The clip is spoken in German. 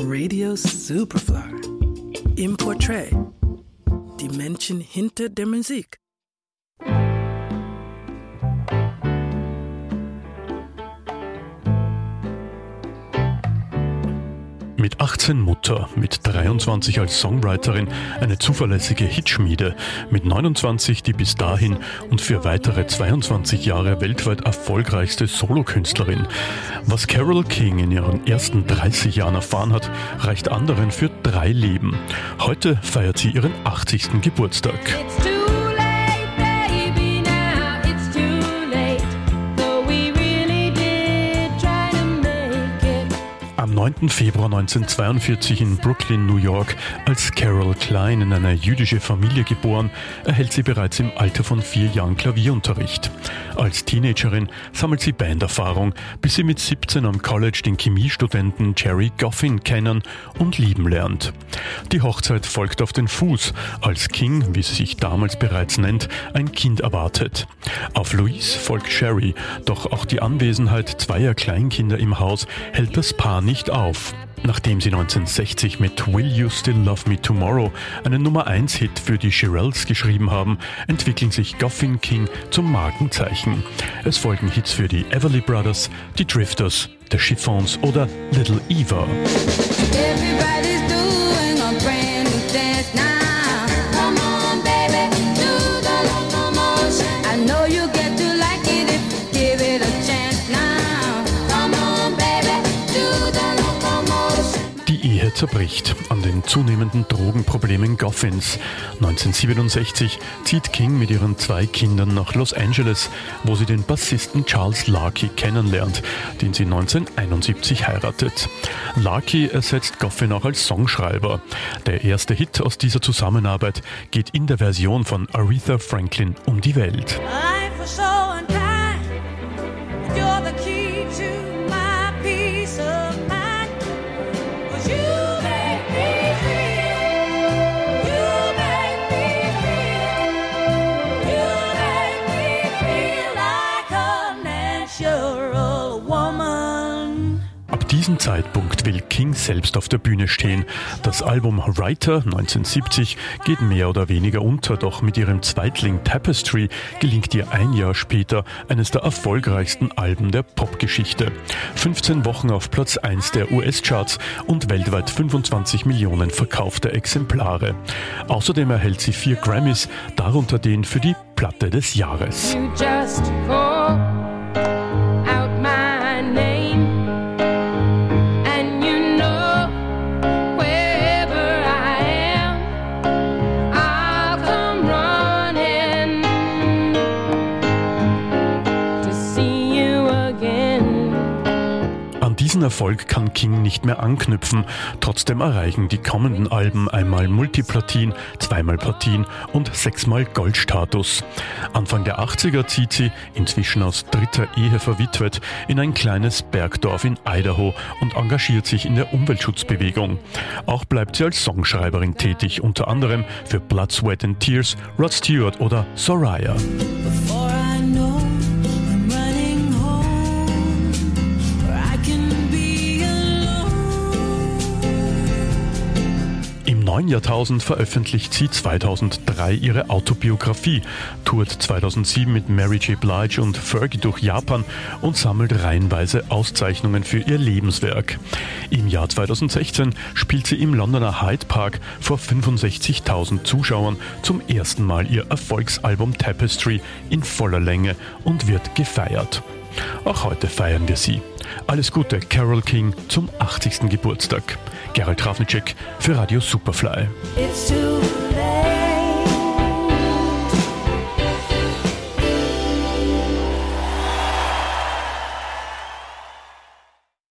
Radio Superfly. Im Portrait. Die Menschen hinter der Musik. Mit 18 Mutter, mit 23 als Songwriterin eine zuverlässige Hitschmiede, mit 29 die bis dahin und für weitere 22 Jahre weltweit erfolgreichste Solokünstlerin. Was Carol King in ihren ersten 30 Jahren erfahren hat, reicht anderen für drei Leben. Heute feiert sie ihren 80. Geburtstag. 9. Februar 1942 in Brooklyn, New York, als Carol Klein in eine jüdische Familie geboren, erhält sie bereits im Alter von vier Jahren Klavierunterricht. Als Teenagerin sammelt sie Banderfahrung, bis sie mit 17 am College den Chemiestudenten Jerry Goffin kennen und lieben lernt. Die Hochzeit folgt auf den Fuß, als King, wie sie sich damals bereits nennt, ein Kind erwartet. Auf Louise folgt Sherry, doch auch die Anwesenheit zweier Kleinkinder im Haus hält das Paar nicht auf. Nachdem sie 1960 mit Will You Still Love Me Tomorrow einen Nummer 1 Hit für die Shirelles geschrieben haben, entwickeln sich Goffin King zum Markenzeichen. Es folgen Hits für die Everly Brothers, die Drifters, The Chiffons oder Little Eva. Everybody's zerbricht an den zunehmenden Drogenproblemen Goffins. 1967 zieht King mit ihren zwei Kindern nach Los Angeles, wo sie den Bassisten Charles Larky kennenlernt, den sie 1971 heiratet. Larky ersetzt Goffin auch als Songschreiber. Der erste Hit aus dieser Zusammenarbeit geht in der Version von Aretha Franklin um die Welt. Diesem Zeitpunkt will King selbst auf der Bühne stehen. Das Album Writer 1970 geht mehr oder weniger unter, doch mit ihrem Zweitling Tapestry gelingt ihr ein Jahr später eines der erfolgreichsten Alben der Popgeschichte. 15 Wochen auf Platz 1 der US-Charts und weltweit 25 Millionen verkaufte Exemplare. Außerdem erhält sie vier Grammys, darunter den für die Platte des Jahres. Diesen Erfolg kann King nicht mehr anknüpfen. Trotzdem erreichen die kommenden Alben einmal Multiplatin, zweimal Platin und sechsmal Goldstatus. Anfang der 80er zieht sie, inzwischen aus dritter Ehe verwitwet, in ein kleines Bergdorf in Idaho und engagiert sich in der Umweltschutzbewegung. Auch bleibt sie als Songschreiberin tätig, unter anderem für Blood, Sweat and Tears, Rod Stewart oder Soraya. Neuen Jahrtausend veröffentlicht sie 2003 ihre Autobiografie, tourt 2007 mit Mary J. Blige und Fergie durch Japan und sammelt reihenweise Auszeichnungen für ihr Lebenswerk. Im Jahr 2016 spielt sie im Londoner Hyde Park vor 65.000 Zuschauern zum ersten Mal ihr Erfolgsalbum Tapestry in voller Länge und wird gefeiert. Auch heute feiern wir sie. Alles Gute, Carol King, zum 80. Geburtstag. Gerald Trafnicek für Radio Superfly.